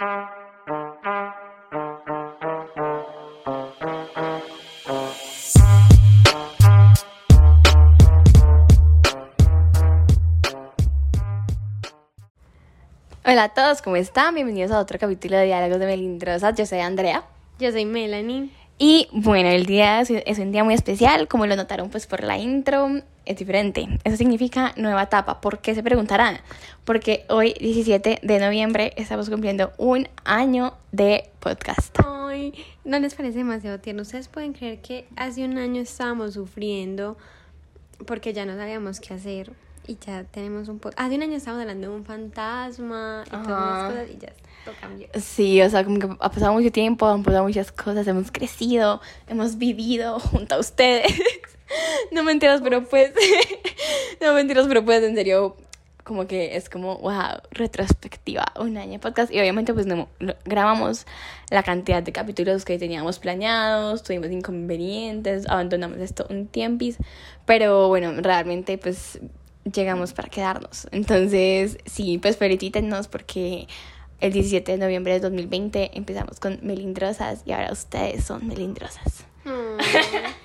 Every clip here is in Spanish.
Hola a todos, ¿cómo están? Bienvenidos a otro capítulo de Diálogos de Melindrosas. Yo soy Andrea. Yo soy Melanie. Y bueno, el día es, un día muy especial, como lo notaron pues por la intro, es diferente. Eso significa nueva etapa. ¿Por qué se preguntarán? Porque hoy, 17 de noviembre, estamos cumpliendo un año de podcast. Ay, ¿no les parece demasiado tierno? ¿Ustedes pueden creer que hace un año estábamos sufriendo porque ya no sabíamos qué hacer? Y ya tenemos un poco... Hace un año estábamos hablando de un fantasma y todas Ajá. esas cosas y ya todo cambió. Sí, o sea, como que ha pasado mucho tiempo, han pasado muchas cosas, hemos crecido, hemos vivido junto a ustedes. No mentiras, pero pues, no mentiras, pero pues, en serio, como que es como, wow, retrospectiva, un año de podcast. Y obviamente, pues, no, grabamos la cantidad de capítulos que teníamos planeados, tuvimos inconvenientes, abandonamos esto un tiempis. Pero bueno, realmente, pues, llegamos para quedarnos. Entonces, sí, pues, felicítenos porque el 17 de noviembre de 2020 empezamos con Melindrosas y ahora ustedes son Melindrosas. Ay.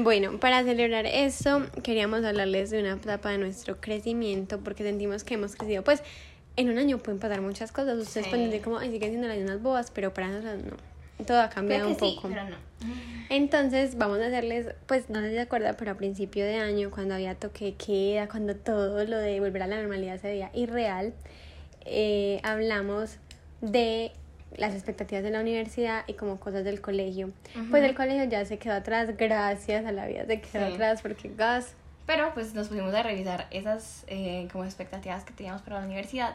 Bueno, para celebrar esto, queríamos hablarles de una etapa de nuestro crecimiento porque sentimos que hemos crecido. Pues en un año pueden pasar muchas cosas. Ustedes Sí. pueden decir como, ay, siguen siendo las mismas bobas, pero para nosotros no. Todo ha cambiado un poco. Entonces vamos a hacerles, pues no sé si se acuerda, pero a principio de año, cuando había toque de queda, cuando todo lo de volver a la normalidad se veía irreal, eh, hablamos de las expectativas de la universidad y como cosas del colegio. Pues el colegio ya se quedó atrás, gracias a la vida se quedó Sí. atrás porque gas. Pero pues nos pusimos a revisar esas eh, como expectativas que teníamos para la universidad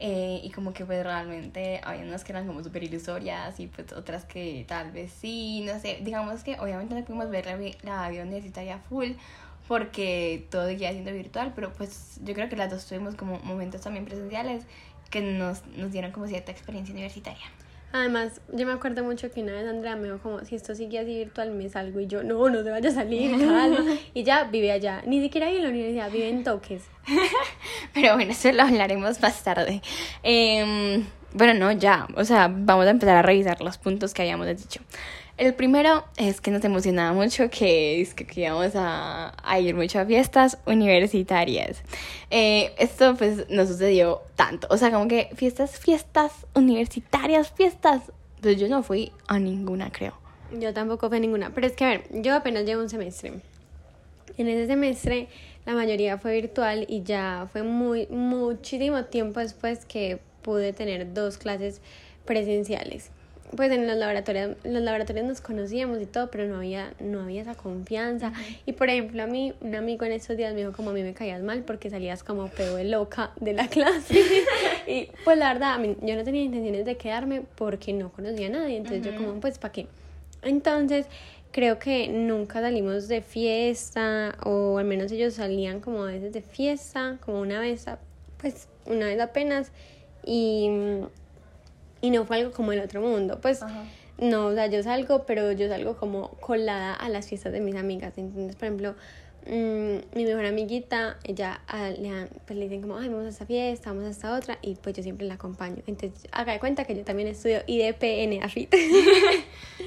eh, y como que pues realmente había unas que eran como súper ilusorias y pues otras que tal vez sí, no sé, digamos que obviamente no pudimos ver la, la vida universitaria full porque todo seguía siendo virtual, pero pues yo creo que las dos tuvimos como momentos también presenciales que nos, nos dieron como cierta experiencia universitaria. Además, yo me acuerdo mucho que una vez Andrea me dijo como, si esto sigue así virtual, me salgo. Y yo, no, no te vaya a salir, calma. Y ya vive allá. Ni siquiera vive en la universidad, vive en toques. Pero bueno, eso lo hablaremos más tarde. Em, bueno, no, ya. O sea, vamos a empezar a revisar los puntos que habíamos dicho. El primero es que nos emocionaba mucho que, que, que íbamos a, a ir mucho a fiestas universitarias. Eh, esto pues no sucedió tanto. O sea, como que fiestas, fiestas universitarias, fiestas. Pues yo no fui a ninguna, creo. Yo tampoco fui a ninguna. Pero es que, a ver, yo apenas llevo un semestre. En ese semestre la mayoría fue virtual y ya fue muy, muchísimo tiempo después que pude tener dos clases presenciales. Pues en los laboratorios, los laboratorios nos conocíamos y todo, pero no había, no había esa confianza. Y por ejemplo, a mí, un amigo en estos días me dijo como a mí me caías mal porque salías como pedo de loca de la clase. y pues la verdad, a mí- yo no tenía intenciones de quedarme porque no conocía a nadie. Entonces yo como, pues, ¿para qué? Entonces, creo que nunca salimos de fiesta, o al menos ellos salían como a veces de fiesta, como una vez, a- pues una vez apenas, y, y no fue algo como el otro mundo. Pues Ajá. no, o sea, yo salgo, pero yo salgo como colada a las fiestas de mis amigas. Entonces, por ejemplo, mm, mi mejor amiguita, ella ah, le, pues, le dicen como, ay, vamos a esta fiesta, vamos a esta otra, y pues yo siempre la acompaño. Entonces, haga de cuenta que yo también estudio IDPN AFIT.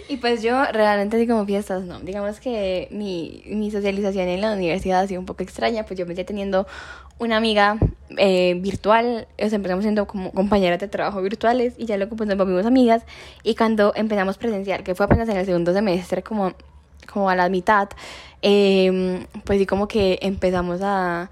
Y pues yo realmente así como fiestas, no. Digamos que mi, mi socialización en la universidad ha sido un poco extraña, pues yo empecé teniendo una amiga eh, virtual, o sea, empezamos siendo como compañeras de trabajo virtuales y ya luego pues nos volvimos amigas y cuando empezamos presencial, que fue apenas en el segundo semestre, como, como a la mitad, eh, pues sí como que empezamos a,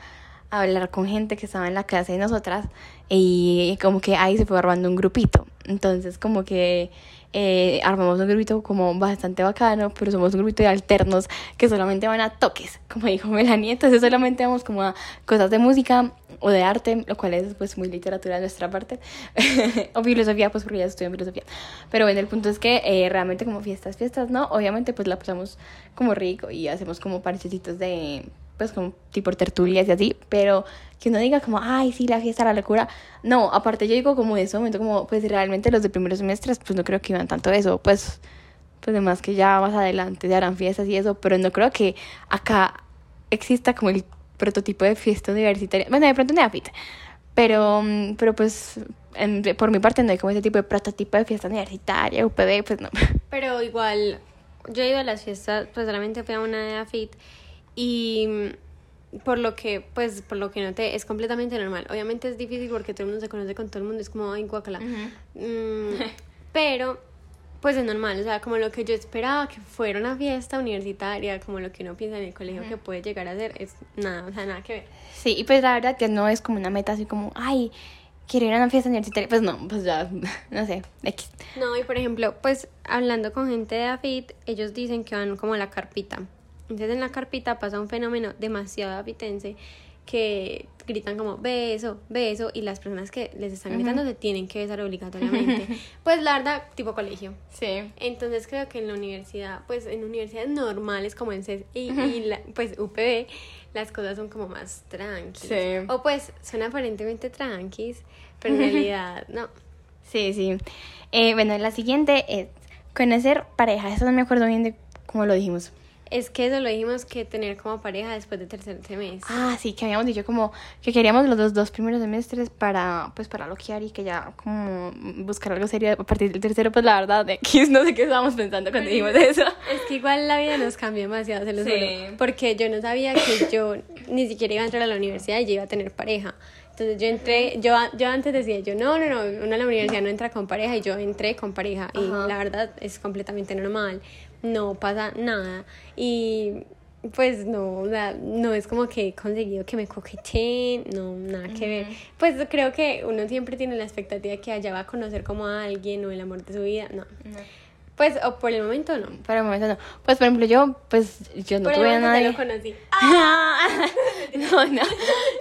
a hablar con gente que estaba en la clase de nosotras y como que ahí se fue armando un grupito. Entonces como que eh, armamos un grupito como bastante bacano, pero somos un grupito de alternos que solamente van a toques, como dijo Melanie. Entonces solamente vamos como a cosas de música o de arte, lo cual es pues muy literatura de nuestra parte. o filosofía, pues porque ya estudio filosofía. Pero bueno, el punto es que eh, realmente como fiestas, fiestas, ¿no? Obviamente pues la pasamos como rico y hacemos como parchecitos de pues como tipo tertulias y así, pero que uno diga como, ay, sí, la fiesta, la locura. No, aparte yo digo como de ese momento, como, pues realmente los de primeros semestres, pues no creo que iban tanto eso, pues, pues además que ya más adelante se harán fiestas y eso, pero no creo que acá exista como el prototipo de fiesta universitaria. Bueno, de pronto en Neafit, pero, pero pues en- por mi parte no hay como ese tipo de prototipo de fiesta universitaria, UPB, pues no. Pero igual, yo he ido a las fiestas, pues solamente fui a una de AFIT y por lo que, pues, por lo que noté, es completamente normal. Obviamente es difícil porque todo el mundo se conoce con todo el mundo, es como, ay, guacala. Mm, pero, pues es normal, o sea, como lo que yo esperaba que fuera una fiesta universitaria, como lo que uno piensa en el colegio que puede llegar a ser, es nada, o sea, nada que ver. Sí, y pues la verdad que no es como una meta así como, ay, quiero ir a una fiesta universitaria. Pues no, pues ya, no sé, X. No, y por ejemplo, pues hablando con gente de AFIT, ellos dicen que van como a la carpita. Entonces en la carpita pasa un fenómeno demasiado afitense que gritan como beso, beso, y las personas que les están gritando se tienen que besar obligatoriamente. pues la verdad, tipo colegio. Sí. Entonces creo que en la universidad, pues en universidades normales como en CES y, y la- pues UPB, las cosas son como más tranquilas. Sí. O pues son aparentemente tranquis, pero en realidad no. Sí, sí. Eh, bueno, la siguiente es conocer pareja. Eso no me acuerdo bien de cómo lo dijimos. Es que eso lo dijimos que tener como pareja después de tercer semestre. Ah, sí, que habíamos dicho como que queríamos los dos, dos primeros semestres para, pues, para loquear y que ya como buscar algo serio a partir del tercero, pues la verdad, X, no sé qué estábamos pensando cuando dijimos eso. Es que igual la vida nos cambió demasiado, se lo Sí. juro. Porque yo no sabía que yo ni siquiera iba a entrar a la universidad y yo iba a tener pareja. Entonces yo entré, yo, yo antes decía, yo no, no, no, uno a la universidad no entra con pareja y yo entré con pareja. Y Ajá. la verdad es completamente normal, no pasa nada. Y pues no, o sea, no es como que he conseguido que me coqueteen, no, nada que ver. Pues creo que uno siempre tiene la expectativa que allá va a conocer como a alguien o el amor de su vida, no. Pues, o por el momento no. Por el momento no. Pues, por ejemplo, yo, pues, yo no por el tuve a momento nadie. lo conocí. no, no.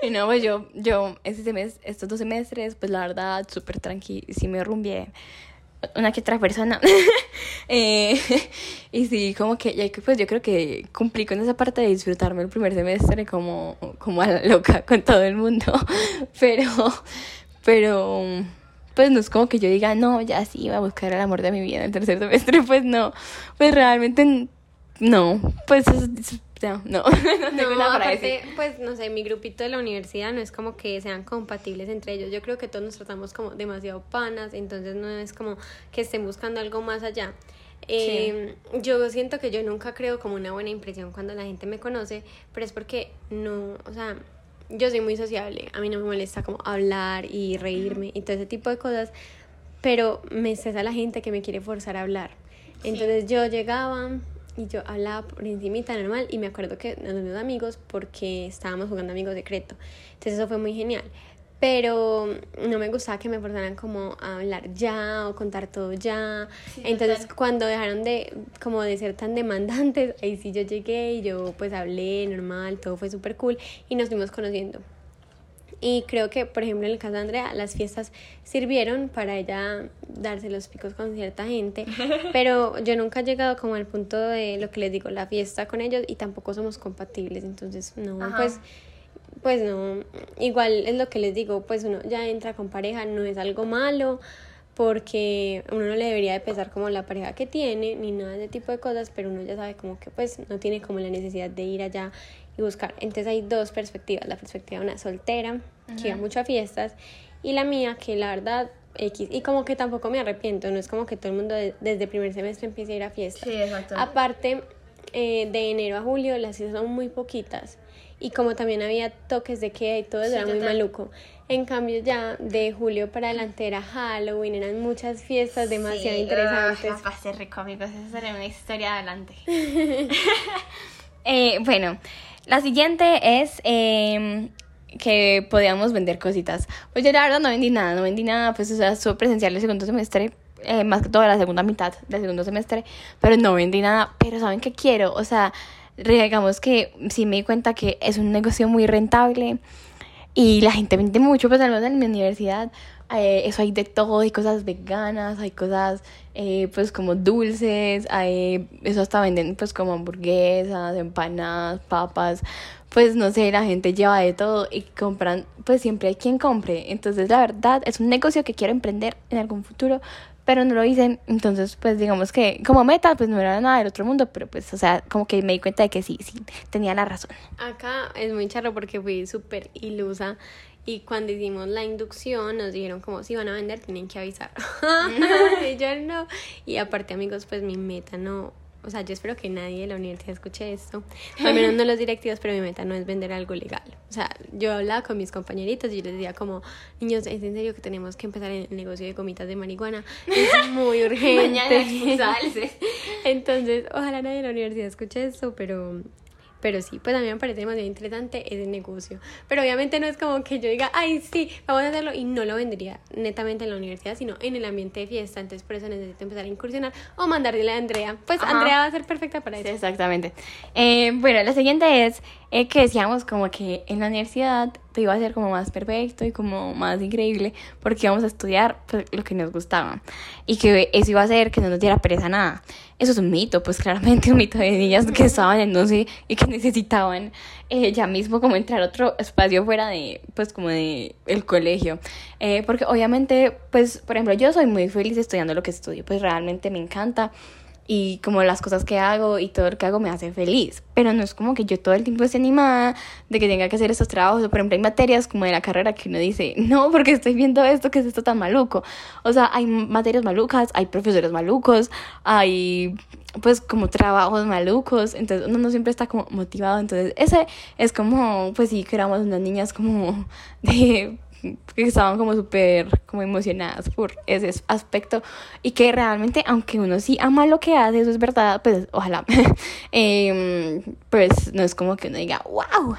Y no, pues yo, yo, este semestre, estos dos semestres, pues la verdad, súper tranqui, sí me rumbié una que otra persona. Eh, y sí, como que, pues yo creo que cumplí con esa parte de disfrutarme el primer semestre como, como a la loca con todo el mundo. Pero, pero, pues no es como que yo diga, no, ya sí, iba a buscar el amor de mi vida el tercer semestre. Pues no, pues realmente no, pues es- es- no, no, no tengo No, nada para aparte, decir. pues no sé, mi grupito de la universidad no es como que sean compatibles entre ellos. Yo creo que todos nos tratamos como demasiado panas, entonces no es como que estén buscando algo más allá. Eh, Yo siento que yo nunca creo como una buena impresión cuando la gente me conoce, pero es porque no, o sea, yo soy muy sociable, a mí no me molesta como hablar y reírme y todo ese tipo de cosas, pero me estresa la gente que me quiere forzar a hablar. Entonces yo llegaba y yo hablaba por encimita normal y me acuerdo que nos vimos amigos porque estábamos jugando amigos secreto. Entonces eso fue muy genial. Pero no me gustaba que me forzaran como a hablar ya o contar todo ya. Entonces cuando dejaron de como de ser tan demandantes, ahí sí yo llegué y yo pues hablé normal, todo fue súper cool y nos fuimos conociendo. Y creo que, por ejemplo, en el caso de Andrea, las fiestas sirvieron para ella darse los picos con cierta gente, pero yo nunca he llegado como al punto de lo que les digo, la fiesta con ellos y tampoco somos compatibles, entonces no, Ajá. pues pues no, igual es lo que les digo, pues uno ya entra con pareja, no es algo malo, porque uno no le debería de pesar como la pareja que tiene, ni nada de ese tipo de cosas, pero uno ya sabe como que pues no tiene como la necesidad de ir allá y buscar. Entonces hay dos perspectivas, la perspectiva de una soltera, que iba mucho a fiestas, y la mía, que la verdad, X, y como que tampoco me arrepiento, no es como que todo el mundo de- desde primer semestre empiece a ir a fiestas. Sí, exacto. Aparte, eh, de enero a julio las fiestas son muy poquitas. Y como también había toques de queda y todo, Sí, era muy maluco. En cambio, ya de julio para adelante era Halloween, eran muchas fiestas demasiado Sí, interesantes. ugh, va a ser rico, amigos. Esa será una historia adelante. Eh, bueno, la siguiente es eh, que podíamos vender cositas. Pues yo la verdad no vendí nada, no vendí nada, pues o sea, estuve presencial el segundo semestre, eh, más que todo la segunda mitad del segundo semestre, pero no vendí nada. Pero ¿saben qué quiero? O sea, digamos que sí me di cuenta que es un negocio muy rentable y la gente vende mucho, pues al menos en mi universidad. eh, eso hay de todo, hay cosas veganas, hay cosas eh, pues como dulces, hay, eso hasta venden pues como hamburguesas, empanadas, papas, pues no sé, la gente lleva de todo y compran, pues siempre hay quien compre. Entonces la verdad es un negocio que quiero emprender en algún futuro, pero no lo hice. Entonces pues digamos que como meta pues no era nada del otro mundo, pero pues o sea, como que me di cuenta de que sí, sí, tenía la razón. Acá es muy charro porque fui súper ilusa Y cuando hicimos la inducción nos dijeron como si van a vender tienen que avisar. y yo no. Y aparte amigos, pues mi meta no, o sea, yo espero que nadie de la universidad escuche esto, al menos no los directivos, pero mi meta no es vender algo legal. O sea, yo hablaba con mis compañeritos y yo les decía como, niños, es en serio que tenemos que empezar el negocio de gomitas de marihuana, es muy urgente. Mañana Entonces, ojalá nadie de la universidad escuche esto, pero pero sí, pues a mí me parece demasiado interesante ese negocio. Pero obviamente no es como que yo diga, ay, sí, vamos a hacerlo y no lo vendría netamente en la universidad, sino en el ambiente de fiesta. Entonces por eso necesito empezar a incursionar o mandarle a Andrea. Pues Andrea va a ser perfecta para eso. exactamente. Eh, bueno, la siguiente es eh, que decíamos como que en la universidad te iba a ser como más perfecto y como más increíble porque íbamos a estudiar pues, lo que nos gustaba y que eso iba a hacer que no nos diera pereza nada. Eso es un mito, pues claramente un mito de niñas que estaban en no sé y que necesitaban eh, ya mismo como entrar a otro espacio fuera de pues como de el colegio. Eh, porque obviamente pues por ejemplo yo soy muy feliz estudiando lo que estudio, pues realmente me encanta y como las cosas que hago y todo lo que hago me hace feliz. Pero no es como que yo todo el tiempo esté animada de que tenga que hacer estos trabajos. Por ejemplo, hay materias como de la carrera que uno dice, no, porque estoy viendo esto, que es esto tan maluco. O sea, hay materias malucas, hay profesores malucos, hay pues como trabajos malucos. Entonces uno no siempre está como motivado. Entonces ese es como, pues sí, que éramos unas niñas como de que estaban como súper como emocionadas por ese aspecto. Y que realmente aunque uno sí ama lo que hace, eso es verdad, pues ojalá, em, pues no es como que uno diga, wow.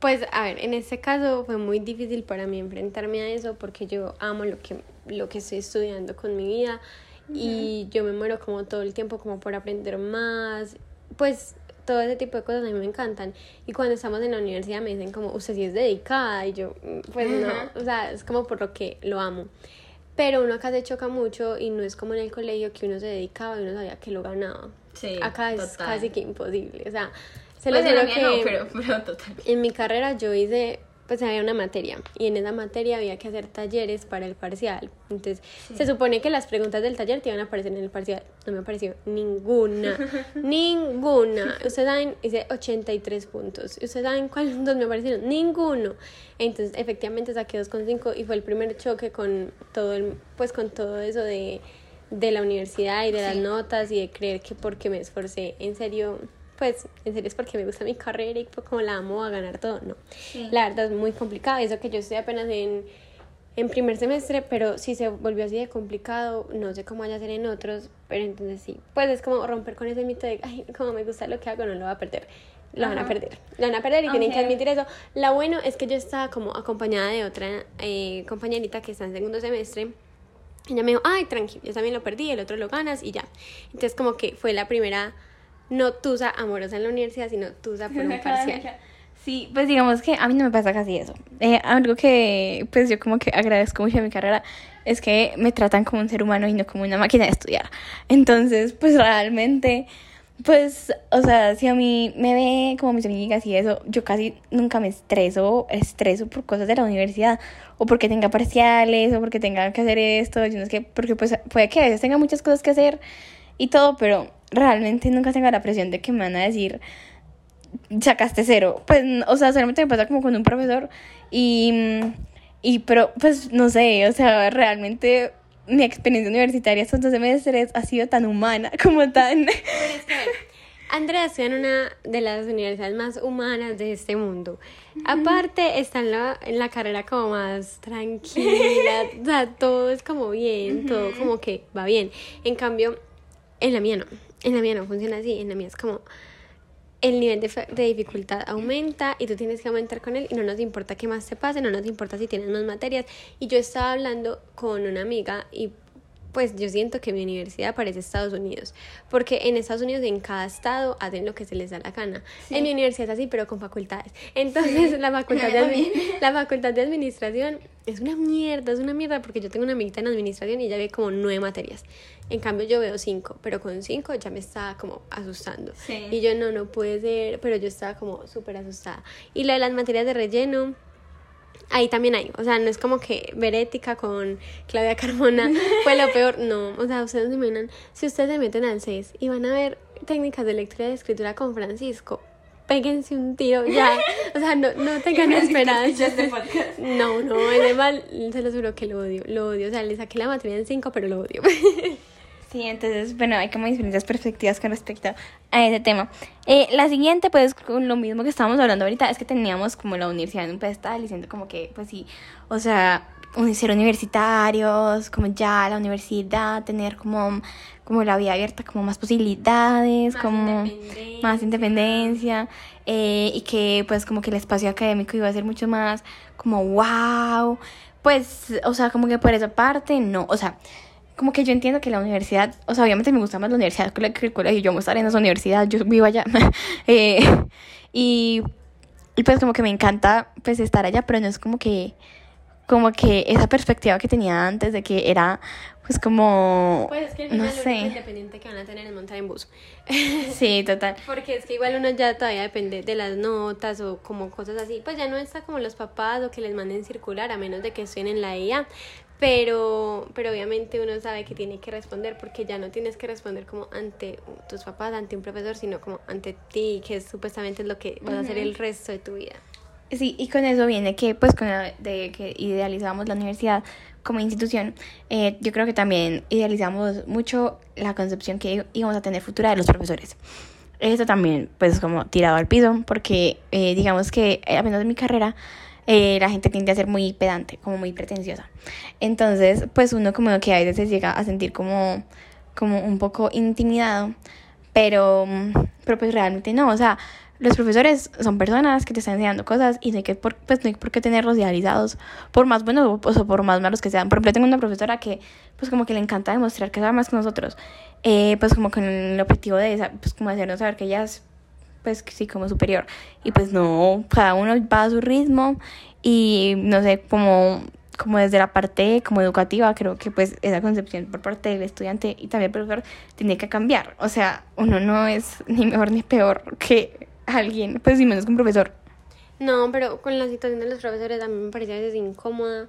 Pues a ver, en este caso fue muy difícil para mí enfrentarme a eso porque yo amo lo que, lo que estoy estudiando con mi vida y yo me muero como todo el tiempo como por aprender más, pues todo ese tipo de cosas a mí me encantan. Y cuando estamos en la universidad me dicen como, usted sí es dedicada. Y yo, mm, pues no, o sea, es como por lo que lo amo. Pero uno acá se choca mucho y no es como en el colegio que uno se dedicaba y uno sabía que lo ganaba. Sí, acá es casi que imposible. O sea, se lo pues que pero, pero total. en mi carrera yo hice pues había una materia y en esa materia había que hacer talleres para el parcial. Entonces, se supone que las preguntas del taller te iban a aparecer en el parcial. No me apareció ninguna, ninguna. Ustedes saben, hice 83 puntos. ¿Ustedes saben cuáles dos me aparecieron? Ninguno. Entonces, efectivamente saqué 2,5 y fue el primer choque con todo el, pues con todo eso de, de la universidad y de las notas y de creer que porque me esforcé, en serio, pues en serio es porque me gusta mi carrera y pues, como la amo a ganar todo, no. La verdad es muy complicado, eso que yo estoy apenas en, en primer semestre, pero si se volvió así de complicado, no sé cómo vaya a ser en otros, pero entonces sí, pues es como romper con ese mito de, ay, como me gusta lo que hago, no lo va a perder. Lo van a perder, lo van a perder y tienen que admitir eso. Lo bueno es que yo estaba como acompañada de otra eh, compañerita que está en segundo semestre. Ella me dijo, ay, tranquilo, yo también lo perdí, el otro lo ganas y ya. Entonces como que fue la primera no tusa amorosa en la universidad, sino tusa por un parcial. Sí, pues digamos que a mí no me pasa casi eso. Eh, algo que pues yo como que agradezco mucho a mi carrera es que me tratan como un ser humano y no como una máquina de estudiar. Entonces, pues realmente, pues, o sea, si a mí me ve como mis amigas y eso, yo casi nunca me estreso, estreso por cosas de la universidad, o porque tenga parciales, o porque tenga que hacer esto, yo no sé qué, porque pues puede que a veces tenga muchas cosas que hacer y todo, pero realmente nunca tengo la presión de que me van a decir, sacaste cero. Pues, o sea, solamente me pasa como con un profesor y, y, pero, pues, no sé, o sea, realmente mi experiencia universitaria estos dos semestres ha sido tan humana, como tan... Andrea está en una de las universidades más humanas de este mundo. Aparte, está en la, en la carrera como más tranquila, o sea, todo es como bien, todo como que va bien. En cambio, en la mía no. En la mía no funciona así. En la mía es como el nivel de, de, dificultad aumenta y tú tienes que aumentar con él y no nos importa qué más te pase, no nos importa si tienes más materias. Y yo estaba hablando con una amiga y pues yo siento que mi universidad parece Estados Unidos, porque en Estados Unidos en cada estado hacen lo que se les da la gana. En mi universidad es así, pero con facultades. Entonces la, facultad de, la facultad de administración es una mierda, es una mierda, porque yo tengo una amiguita en administración y ella ve como nueve materias. En cambio yo veo cinco, pero con cinco ya me estaba como asustando. Y yo no, no puede ser, pero yo estaba como súper asustada. Y lo de las materias de relleno ahí también hay. O sea, no es como que ver ética con Claudia Carmona fue lo peor. No, o sea, ustedes se imaginan, si ustedes se meten al 6 y van a ver técnicas de lectura y de escritura con Francisco, péguense un tiro ya. O sea, no, no tengan esperanza. No, no, es mal, se lo juro que lo odio, lo odio. O sea, le saqué la materia en 5, pero lo odio. Sí, entonces, bueno, hay como diferentes perspectivas con respecto a ese tema. Eh, la siguiente, pues, con lo mismo que estábamos hablando ahorita, es que teníamos como la universidad en un pedestal diciendo como que, pues sí, o sea, ser universitarios, como ya la universidad, tener como, como la vida abierta, como más posibilidades, como más independencia, eh, y que pues como que el espacio académico iba a ser mucho más como wow, pues, o sea, como que por esa parte, no, o sea, como que yo entiendo que la universidad, o sea, obviamente me gusta más la universidad que el colegio, yo me estar en esa universidad, yo vivo allá, eh, y, y pues como que me encanta pues estar allá, pero no es como que como que esa perspectiva que tenía antes de que era pues como pues es que no sé. independiente que van a tener es montar en bus. Sí total. Porque es que igual uno ya todavía depende de las notas o como cosas así pues ya no está como los papás o que les manden circular a menos de que estén en la IA pero pero obviamente uno sabe que tiene que responder porque ya no tienes que responder como ante tus papás ante un profesor sino como ante ti que supuestamente es lo que vas a hacer el resto de tu vida Sí, y con eso viene que, pues, con de que idealizamos la universidad como institución, eh, yo creo que también idealizamos mucho la concepción que íbamos a tener futura de los profesores. Esto también, pues, como tirado al piso, porque eh, digamos que, apenas en mi carrera, la gente tiende a ser muy pedante, como muy pretenciosa. Entonces, pues, uno como que a veces llega a sentir como, como un poco intimidado, pero, pero pues realmente no, o sea, los profesores son personas que te están enseñando cosas y no hay que por, pues no hay por qué tenerlos idealizados por más buenos o por más malos que sean. Por ejemplo, tengo una profesora que pues como que le encanta demostrar que sabe más que nosotros, eh, pues como con el objetivo de pues como hacernos saber que ella es pues sí como superior y pues no, cada uno va a su ritmo y no sé, como como desde la parte como educativa, creo que pues esa concepción por parte del estudiante y también el profesor tiene que cambiar. O sea, uno no es ni mejor ni peor que alguien, pues si menos que un profesor. No, pero con la situación de los profesores a mí me parece a veces incómoda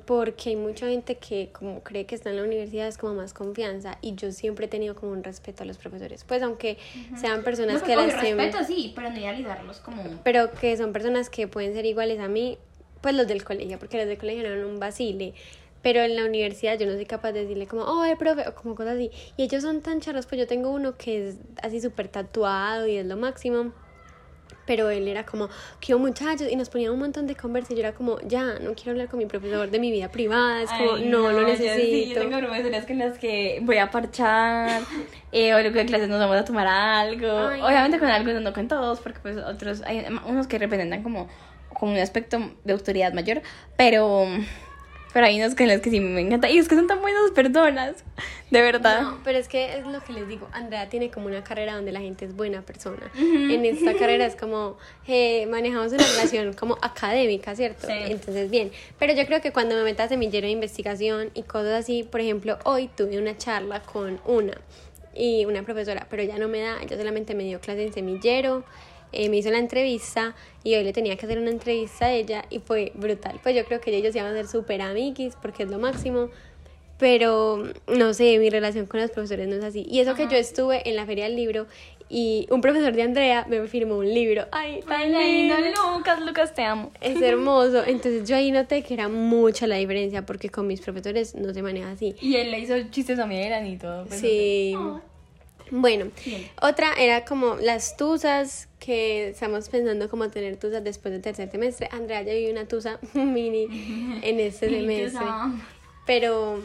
porque hay mucha gente que como cree que está en la universidad es como más confianza y yo siempre he tenido como un respeto a los profesores. Pues aunque sean personas que las respeto sí pero no idealizarlos como pero que son personas que pueden ser iguales a mí pues los del colegio porque los del colegio no eran un vacile. Pero en la universidad yo no soy capaz de decirle como, oh, profe, o como cosas así. Y ellos son tan charros, pues yo tengo uno que es así súper tatuado y es lo máximo pero él era como, quiero muchachos, y nos ponía un montón de conversa, y yo era como, ya, no quiero hablar con mi profesor de mi vida privada, es como, no, lo necesito. Sí, yo tengo profesoras con las que voy a parchar, eh, o luego de clases nos vamos a tomar algo, obviamente con algunos, no con todos, porque pues otros, hay unos que representan como, como un aspecto de autoridad mayor, pero pero hay unos con los que sí me encanta. Y es que son tan buenas personas. De verdad. No, pero es que es lo que les digo. Andrea tiene como una carrera donde la gente es buena persona. En esta carrera es como eh, manejamos una relación como académica, ¿cierto? Entonces, bien. Pero yo creo que cuando me metas semillero de investigación y cosas así, por ejemplo, hoy tuve una charla con una y una profesora, pero ya no me da, ella solamente me dio clase en semillero eh, me hizo la entrevista y hoy le tenía que hacer una entrevista a ella y fue brutal. Pues yo creo que ellos iban a ser súper amiguis porque es lo máximo. Pero no sé, mi relación con los profesores no es así. Y eso que yo estuve en la Feria del Libro y un profesor de Andrea me firmó un libro. Ay, tan lindo, Lucas, Lucas, te amo. Es hermoso. Entonces yo ahí noté que era mucha la diferencia porque con mis profesores no se maneja así. Y él le hizo chistes a Miguel y todo. Pues, sí. Bueno, otra era como las tusas, que estamos pensando como tener tusas después del tercer semestre. Andrea ya vive una tusa mini en este semestre. Pero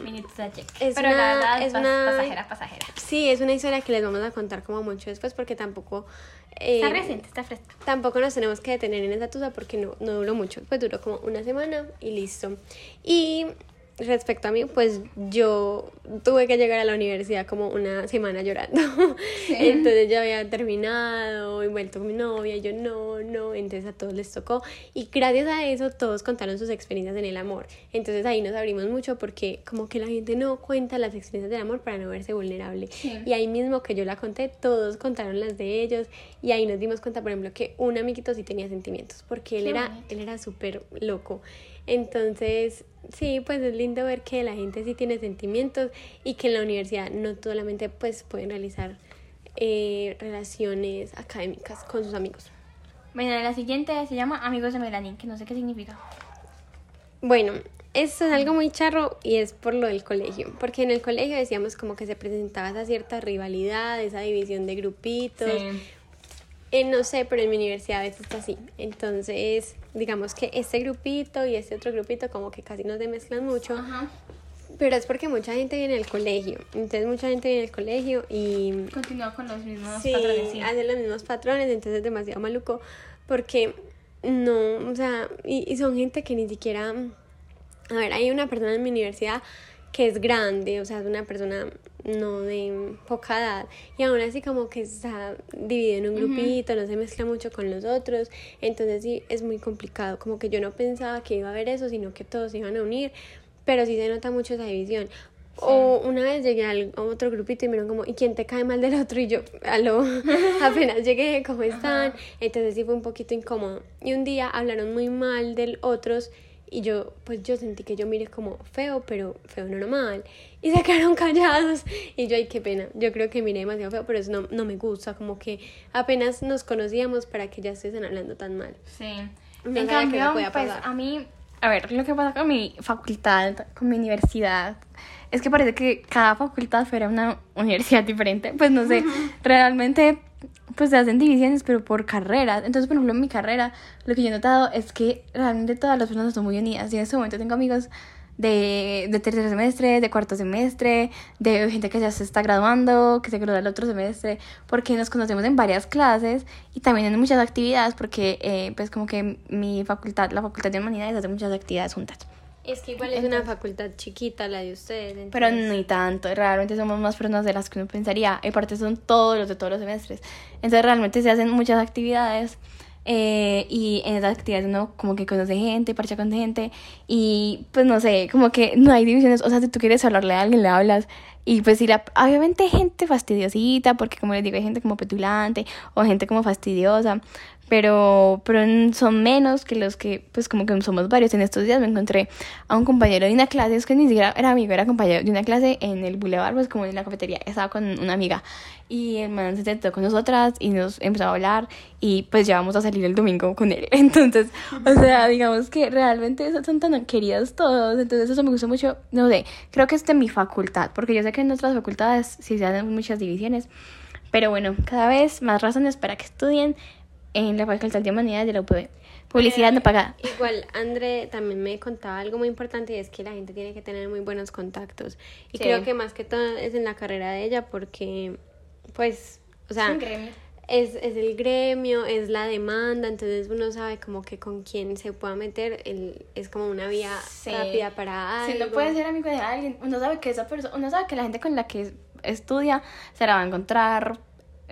es una, es una pasajera, pasajera. Sí, es una historia que les vamos a contar como mucho después porque tampoco eh, está reciente, está fresca. Tampoco nos tenemos que detener en esa tusa porque no, no duró mucho, pues duró como una semana y listo. Y respecto a mí, pues yo tuve que llegar a la universidad como una semana llorando. Entonces ya había terminado y vuelto mi novia, y yo no, no, entonces a todos les tocó. Y gracias a eso todos contaron sus experiencias en el amor. Entonces ahí nos abrimos mucho porque como que la gente no cuenta las experiencias del amor para no verse vulnerable. Y ahí mismo que yo la conté, todos contaron las de ellos y ahí nos dimos cuenta, por ejemplo, que un amiguito sí tenía sentimientos porque él era, él era súper loco. Entonces, sí, pues es lindo ver que la gente sí tiene sentimientos y que en la universidad no solamente pues pueden realizar eh, relaciones académicas con sus amigos. Bueno, la siguiente se llama Amigos de Melanie, que no sé qué significa. Bueno, esto es algo muy charro y es por lo del colegio, porque en el colegio decíamos como que se presentaba esa cierta rivalidad, esa división de grupitos. Eh, no sé, pero en mi universidad a veces está así. Entonces, digamos que este grupito y este otro grupito como que casi no se mezclan mucho. Pero es porque mucha gente viene al colegio. Entonces mucha gente viene al colegio y... Continúa con los mismos sí, patrones. Sí, hace los mismos patrones, entonces es demasiado maluco. Porque no, o sea, y, y son gente que ni siquiera... A ver, hay una persona en mi universidad que es grande, o sea, es una persona no de poca edad y aún así como que está dividido en un grupito, no se mezcla mucho con los otros, entonces sí es muy complicado, como que yo no pensaba que iba a haber eso, sino que todos se iban a unir, pero sí se nota mucho esa división. O una vez llegué al, a otro grupito y me como, ¿y quién te cae mal del otro? Y yo, aló, apenas llegué, ¿cómo están? Entonces sí fue un poquito incómodo. Y un día hablaron muy mal del otros y yo, pues yo sentí que yo miré como feo, pero feo no normal. Y se quedaron callados. Y yo, ay, qué pena. Yo creo que miré demasiado feo, pero eso no, no me gusta. Como que apenas nos conocíamos para que ya estuviesen hablando tan mal. Sí. en cambio, pues a mí, a ver, lo que pasa con mi facultad, con mi universidad, es que parece que cada facultad fuera una universidad diferente. Pues no sé, realmente pues se hacen divisiones, pero por carreras. Entonces, por ejemplo, en mi carrera, lo que yo he notado es que realmente todas las personas son muy unidas. Y en este momento tengo amigos de, de tercer semestre, de cuarto semestre, de gente que ya se está graduando, que se gradúa el otro semestre, porque nos conocemos en varias clases y también en muchas actividades, porque eh, pues como que mi facultad, la Facultad de Humanidades, hace muchas actividades juntas. Es que igual es una facultad chiquita la de ustedes. Pero ni tanto, realmente somos más personas de las que uno pensaría. Y aparte son todos los de todos los semestres. Entonces realmente se hacen muchas actividades. Eh, y en esas actividades uno como que conoce gente, parcha con gente. Y pues no sé, como que no hay divisiones. O sea, si tú quieres hablarle a alguien, le hablas. Y pues sí, la, obviamente gente fastidiosita, porque como les digo, hay gente como petulante o gente como fastidiosa pero, pero son menos que los que, pues como que somos varios. En estos días me encontré a un compañero de una clase, es que ni siquiera era amigo, era compañero de una clase en el Boulevard, pues como en la cafetería, estaba con una amiga y el man se sentó con nosotras y nos empezó a hablar y pues ya vamos a salir el domingo con él. Entonces, o sea, digamos que realmente son tan queridos todos, entonces eso me gustó mucho, no sé, creo que es de mi facultad, porque yo sé que en otras facultades sí se hacen muchas divisiones, pero bueno, cada vez más razones para que estudien en la Facultad de Humanidades de la UPB. Publicidad no pagada. Igual, André también me contaba algo muy importante y es que la gente tiene que tener muy buenos contactos. Y creo que más que todo es en la carrera de ella porque, pues, o sea, es, es, el gremio, es la demanda, entonces uno sabe como que con quién se pueda meter, el, es como una vía rápida para algo. Si no puede ser amigo de alguien, uno sabe que esa persona, uno sabe que la gente con la que estudia se la va a encontrar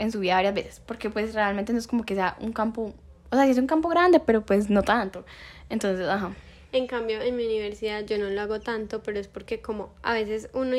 en su vida varias veces, porque pues realmente no es como que sea un campo, o sea, sí es un campo grande, pero pues no tanto. Entonces, ajá. En cambio, en mi universidad yo no lo hago tanto, pero es porque como a veces uno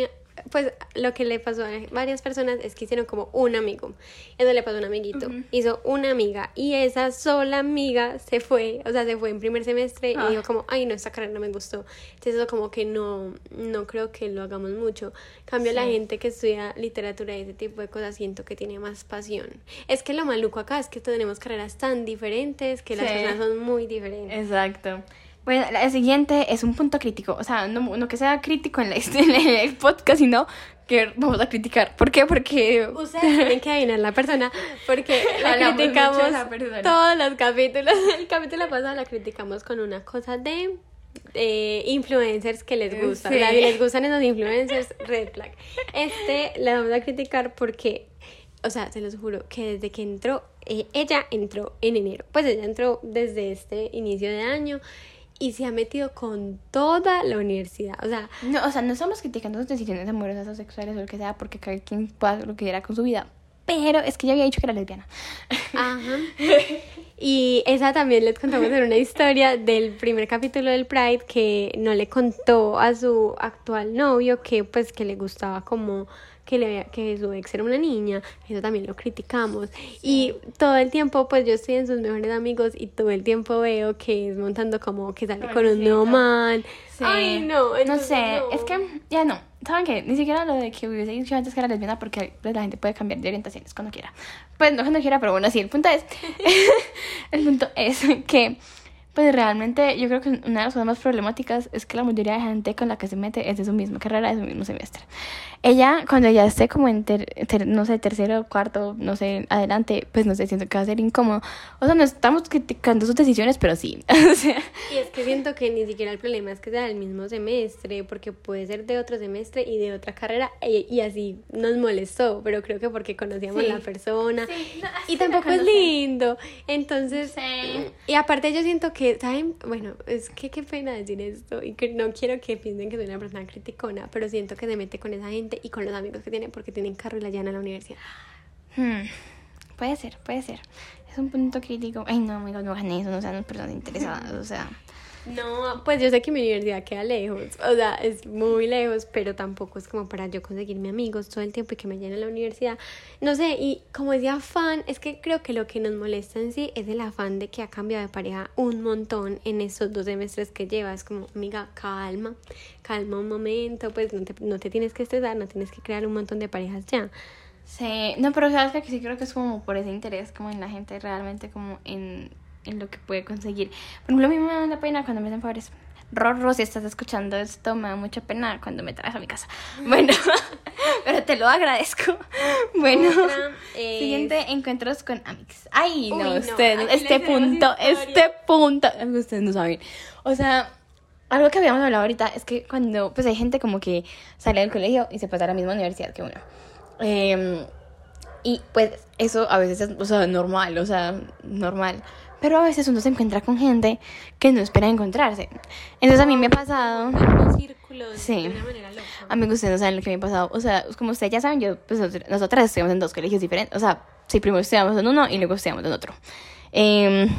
pues lo que le pasó a varias personas es que hicieron como un amigo. Eso le pasó a un amiguito. Hizo una amiga y esa sola amiga se fue, o sea, se fue en primer semestre y ah. dijo como, ay, no, esta carrera no me gustó. Entonces eso como que no, no creo que lo hagamos mucho. Cambio la gente que estudia literatura y ese tipo de cosas siento que tiene más pasión. Es que lo maluco acá es que tenemos carreras tan diferentes que las personas son muy diferentes. Exacto. Bueno, la siguiente es un punto crítico. O sea, no, no que sea crítico en, la, en el podcast, sino que vamos a criticar. ¿Por qué? Porque... Ustedes tienen que adivinar la persona, porque la criticamos todos los capítulos. El capítulo pasado la criticamos con una cosa de influencers que les gustan. Sí. les gustan esos influencers, red flag. Este la vamos a criticar porque, o sea, se los juro, que desde que entró, eh, ella entró en enero. Pues ella entró desde este inicio de año y se ha metido con toda la universidad. O sea, no, o sea, no estamos criticando sus decisiones amorosas o sexuales o lo que sea, porque cada quien puede hacer lo que quiera con su vida. Pero es que ya había dicho que era lesbiana. Ajá. Y esa también les contamos en una historia del primer capítulo del Pride que no le contó a su actual novio que pues que le gustaba como que, le, que su ex era una niña, eso también lo criticamos. Y todo el tiempo, pues yo estoy en sus mejores amigos y todo el tiempo veo que es montando como que sale con un nuevo man. Ay, no, no sé, es que ya no. ¿Saben qué? Ni siquiera lo de que hubiese dicho antes que era lesbiana porque pues, la gente puede cambiar de orientaciones cuando quiera. pues no cuando quiera, pero bueno, sí, el punto es, el punto es que pues realmente yo creo que una de las cosas más problemáticas es que la mayoría de gente con la que se mete es de su misma carrera, de su mismo semestre. Ella, cuando ya esté como en, ter, no sé, tercero, cuarto, no sé, adelante, pues no sé, siento que va a ser incómodo. O sea, no estamos criticando sus decisiones, pero sí. o sea. Y es que siento que ni siquiera el problema es que sea del mismo semestre, porque puede ser de otro semestre y de otra carrera, y, y así nos molestó, pero creo que porque conocíamos Sí. la persona. Sí, no, y tampoco es lindo. Entonces, Sí. y aparte yo siento que, ¿saben? Bueno, es que qué pena decir esto y que no quiero que piensen que soy una persona criticona, pero siento que se mete con esa gente y con los amigos que tiene porque tienen carro y la llevan a la universidad. Hmm, Puede ser, puede ser. Es un punto crítico. Ay, no, amigos, no hagan eso, no sean personas interesadas, o sea. No, pues yo sé que mi universidad queda lejos, o sea, es muy lejos, pero tampoco es como para yo conseguirme amigos todo el tiempo y que me llenen la universidad. No sé, y como ese afán, es que creo que lo que nos molesta en sí es el afán de que ha cambiado de pareja un montón en esos dos semestres que lleva. Es como, amiga, calma, calma un momento, pues no te, no te tienes que estresar, no tienes que crear un montón de parejas ya. Sí, no, pero sabes que sí creo que es como por ese interés, como en la gente realmente, como en, en lo que puede conseguir. Por ejemplo, a mí me da pena cuando me hacen favores. Rorro, si estás escuchando esto, me da mucha pena cuando me traes a mi casa. Bueno, pero te lo agradezco. Bueno, es- siguiente, encuentros con Amix. Ay, Uy, no, ustedes, este tenemos punto, este punto, ustedes no saben. O sea, algo que habíamos hablado ahorita es que cuando, pues hay gente como que sale del colegio y se pasa a la misma universidad que uno. Em, y pues eso a veces es, o sea, normal, o sea, normal. Pero a veces uno se encuentra con gente que no espera encontrarse. Entonces a mí me ha pasado... Los círculos Sí. de una manera loca. Amigos, ustedes no saben lo que me ha pasado. O sea, como ustedes ya saben, yo, pues nosotras- estudiamos en dos colegios diferentes. O sea, sí, primero estudiamos en uno y luego estudiamos en otro. Em,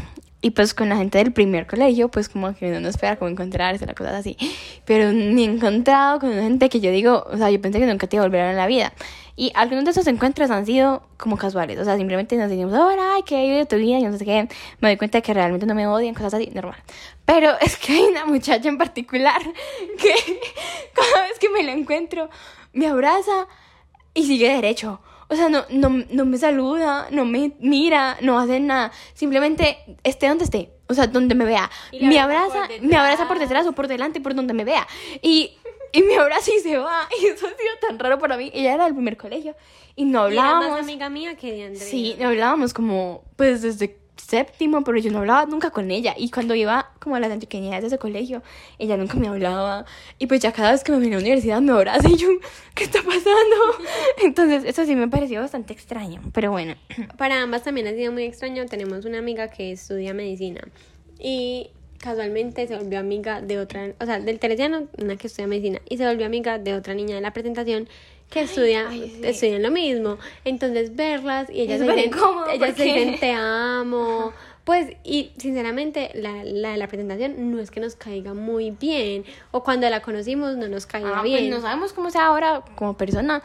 y pues con la gente del primer colegio, pues como que uno no espera como encontrarse, la cosas así. Pero ni he encontrado con gente que yo digo, o sea, yo pensé que nunca te iba a volver la vida. Y algunos de esos encuentros han sido como casuales. O sea, simplemente nos decimos, hola, ay, ¿qué de tu vida? Y no sé qué. Me doy cuenta de que realmente no me odian, cosas así, normal. Pero es que hay una muchacha en particular que cada vez que me la encuentro, me abraza y sigue derecho. O sea, no, no, no me saluda, no me mira, no hace nada. Simplemente esté donde esté. O sea, donde me vea. Me abraza me abraza por detrás o por delante, por donde me vea. Y, y me abraza y se va. Y eso ha sido tan raro para mí. Ella era del primer colegio. Y no Y era más hablábamos. amiga mía que de Andrea. Sí, no hablábamos como, pues desde séptimo, pero yo no hablaba nunca con ella. Y cuando iba como a las antioqueñas de ese colegio, ella nunca me hablaba. Y pues ya cada vez que me vine a la universidad me abraza y yo, ¿qué está pasando? Entonces, eso sí me pareció bastante extraño. Pero bueno, Para ambas también ha sido muy extraño. Tenemos una amiga que estudia medicina y casualmente se volvió amiga de otra, o sea, del teresiano, una que estudia medicina, y se volvió amiga de otra niña de la presentación que estudia, ay, sí. estudian lo mismo. Entonces verlas y ellas se dicen, ellas se dicen te amo. Pues, y sinceramente, la, la de la presentación no es que nos caiga muy bien, o cuando la conocimos no nos caía ah, pues bien. no sabemos cómo sea ahora como persona.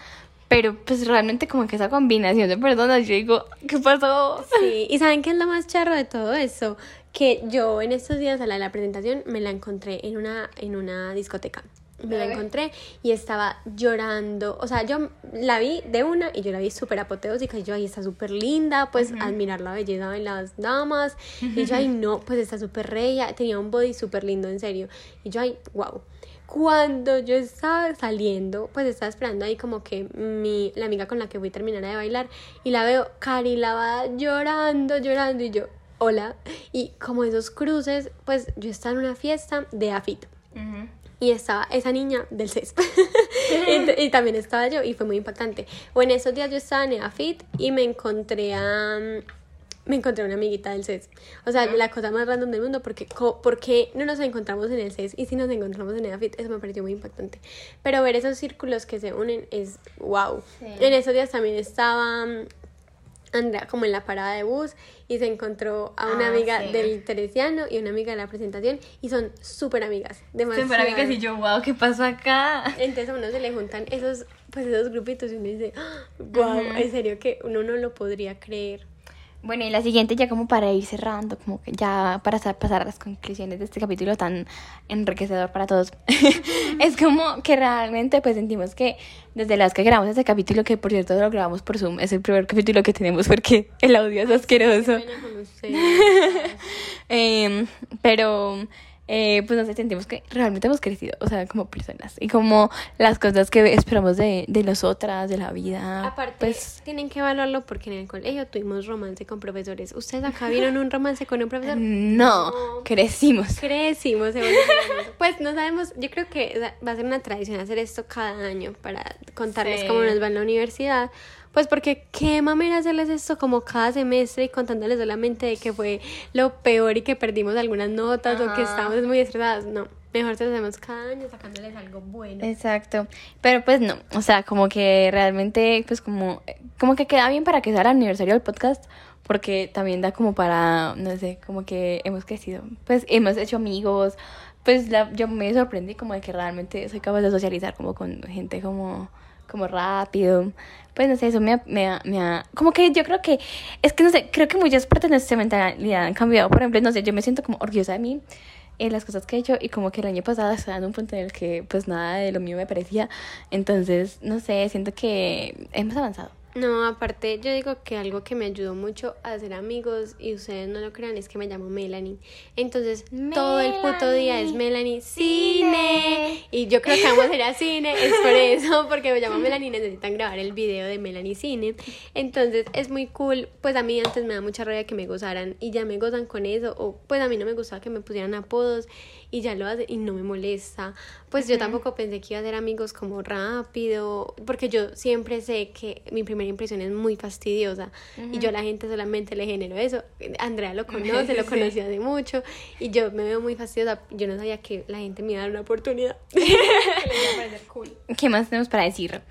Pero pues realmente como que esa combinación de personas, yo digo, ¿qué pasó? Sí, y ¿saben qué es lo más charro de todo eso? Que yo en estos días a la de la presentación me la encontré en una, en una discoteca. Me la encontré y estaba llorando. O sea, yo la vi de una y yo la vi súper apoteósica. Y yo, ahí está súper linda, pues admirar la belleza de las damas. Y yo, ay, no, pues está súper reya. Tenía un body súper lindo, en serio. Y yo, ay, wow. Cuando yo estaba saliendo, pues estaba esperando ahí como que mi, la amiga con la que fui terminara de bailar y la veo Cari lavada llorando, llorando y yo, hola. Y como esos cruces, pues yo estaba en una fiesta de AFIT y estaba esa niña del CES. y, y también estaba yo y fue muy impactante. O en esos días yo estaba en EAFIT y me encontré a... Me encontré una amiguita del CES. O sea, la cosa más random del mundo porque, porque no nos encontramos en el CES y si nos encontramos en EAFIT, eso me pareció muy impactante. Pero ver esos círculos que se unen es wow. Sí. En esos días también estaba Andrea como en la parada de bus y se encontró a una Ah, amiga sí. del Teresiano y una amiga de la presentación y son súper amigas. Demasiado. Súper amigas y yo, wow, ¿qué pasó acá? Entonces a uno se le juntan esos, pues esos grupitos y uno dice, wow, Ujú. en serio que uno no lo podría creer. Bueno, y la siguiente ya como para ir cerrando, como que ya para sa- pasar a las conclusiones de este capítulo tan enriquecedor para todos. es como que realmente pues sentimos que desde las que grabamos este capítulo, que por cierto lo grabamos por Zoom, es el primer capítulo que tenemos porque el audio es asqueroso. Em, pero, eh, pues no sé, sentimos que realmente hemos crecido, o sea, como personas. Y como las cosas que esperamos de, de nosotras, de la vida. Aparte, pues tienen que evaluarlo porque en el colegio tuvimos romance con profesores. ¿Ustedes acá vieron un romance con un profesor? no, crecimos. Crecimos, evolucionamos. Pues no sabemos, yo creo que va a ser una tradición hacer esto cada año para contarles Sí. cómo nos va en la universidad. Pues porque qué mamera hacerles esto como cada semestre y contándoles solamente de que fue lo peor y que perdimos algunas notas o que Ajá. estábamos muy estresadas. No, mejor se lo hacemos cada año sacándoles algo bueno. Exacto. Pero pues no, o sea, como que realmente, pues como, como que queda bien para que sea el aniversario del podcast, porque también da como para, no sé, como que hemos crecido. Pues hemos hecho amigos, pues la- yo me sorprendí como de que realmente soy capaz de socializar como con gente como, como rápido. Pues no sé, eso me me, me ha- Como que yo creo que, es que no sé, creo que muchas partes de nuestra mentalidad han cambiado. Por ejemplo, no sé, yo me siento como orgullosa de mí en las cosas que he hecho y como que el año pasado estaba en un punto en el que pues nada de lo mío me parecía. Entonces, no sé, siento que hemos avanzado. No, aparte, yo digo que algo que me ayudó mucho a hacer amigos, y ustedes no lo crean, es que me llamo Melanie. Entonces, todo el puto día es Melanie Cine. Y yo creo que vamos a ir a cine, es por eso, porque me llamo Melanie y necesitan grabar el video de Melanie Cine. Entonces, es muy cool. Pues a mí antes me da mucha rabia que me gozaran, y ya me gozan con eso. O pues a mí no me gustaba que me pusieran apodos, y ya lo hacen, y no me molesta. Pues yo tampoco pensé que iba a ser amigos como rápido, porque yo siempre sé que mi primera impresión es muy fastidiosa y yo a la gente solamente le genero eso. Andrea lo conoce, lo Sí. conoció hace mucho y yo me veo muy fastidiosa. Yo no sabía que la gente me iba a dar una oportunidad. ¿Qué más tenemos para decir?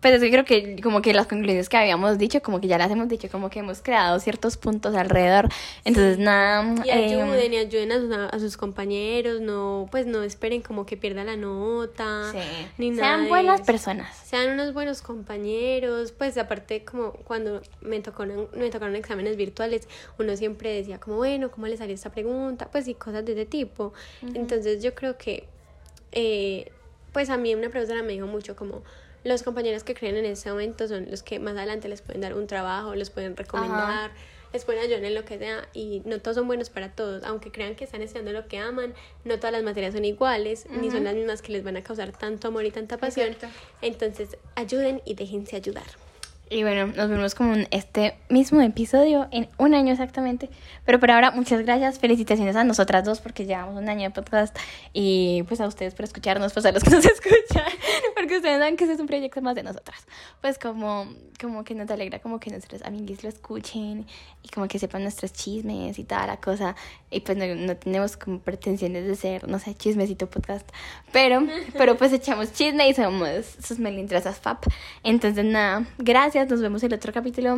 Pues es que creo que como que las conclusiones que habíamos dicho, como que ya las hemos dicho, como que hemos creado ciertos puntos alrededor. Entonces, nada. Y eh, ayuden y ayuden a sus, a sus compañeros, no, pues no esperen como que pierda la nota, sí. ni nada. Sean buenas personas. sean unos buenos compañeros, pues aparte como cuando me tocaron, me tocaron exámenes virtuales, uno siempre decía como, bueno, ¿cómo le salió esta pregunta? Pues y cosas de ese tipo. Entonces yo creo que, eh, pues a mí una profesora me dijo mucho como, los compañeros que creen en ese momento son los que más adelante les pueden dar un trabajo, los pueden recomendar. Les pueden ayudar en lo que sea y no todos son buenos para todos, aunque crean que están estudiando lo que aman, no todas las materias son iguales, ni son las mismas que les van a causar tanto amor y tanta pasión. Entonces, ayuden y déjense ayudar. Y bueno, nos vemos como en este mismo episodio en un año exactamente. Pero por ahora, muchas gracias. Felicitaciones a nosotras dos porque llevamos un año de podcast. Y pues a ustedes por escucharnos, pues a los que nos escuchan. Porque ustedes saben que ese es un proyecto más de nosotras. Pues como, como que nos alegra como que nuestros amiguis lo escuchen y como que sepan nuestros chismes y toda la cosa. Y pues no, no tenemos como pretensiones de ser, no sé, chismecito podcast. Pero, pero pues echamos chisme y somos sus melintrasas fab. Entonces nada, gracias, nos vemos en el otro capítulo.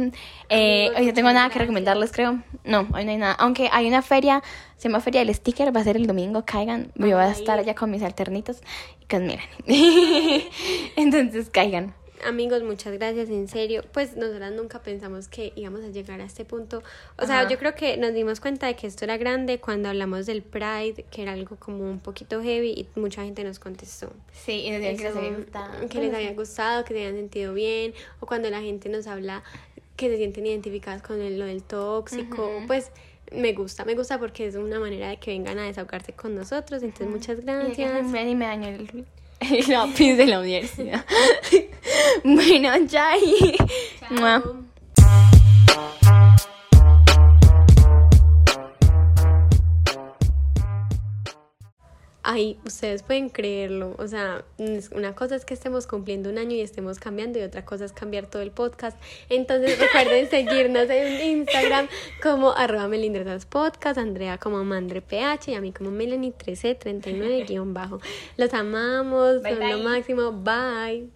Eh, hoy no tengo nada que recomendarles, creo. No, hoy no hay nada. Aunque hay una feria, se llama Feria del Sticker, va a ser el domingo, caigan. Yo voy a estar allá con mis alternitos y con Melanie. Entonces caigan. Amigos, muchas gracias, en serio. Pues nosotras nunca pensamos que íbamos a llegar a este punto. O sea, Ajá. yo creo que nos dimos cuenta de que esto era grande cuando hablamos del Pride, que era algo como un poquito heavy y mucha gente nos contestó. Sí, y nos dijeron que les había gustado. que les había gustado, que se habían sentido bien, o cuando la gente nos habla que se sienten identificadas con el- lo del tóxico, pues me gusta, me gusta porque es una manera de que vengan a desahogarse con nosotros, entonces muchas gracias. Me dañó el, el lápiz de la universidad. bueno, chai. Chao. Ay, ustedes pueden creerlo. O sea, una cosa es que estemos cumpliendo un año y estemos cambiando y otra cosa es cambiar todo el podcast. Entonces recuerden seguirnos en Instagram como arroba melindresas podcast, Andrea como mandreph y a mí como Melanie 1339 guion bajo. Los amamos, Bye, son lo máximo. Bye.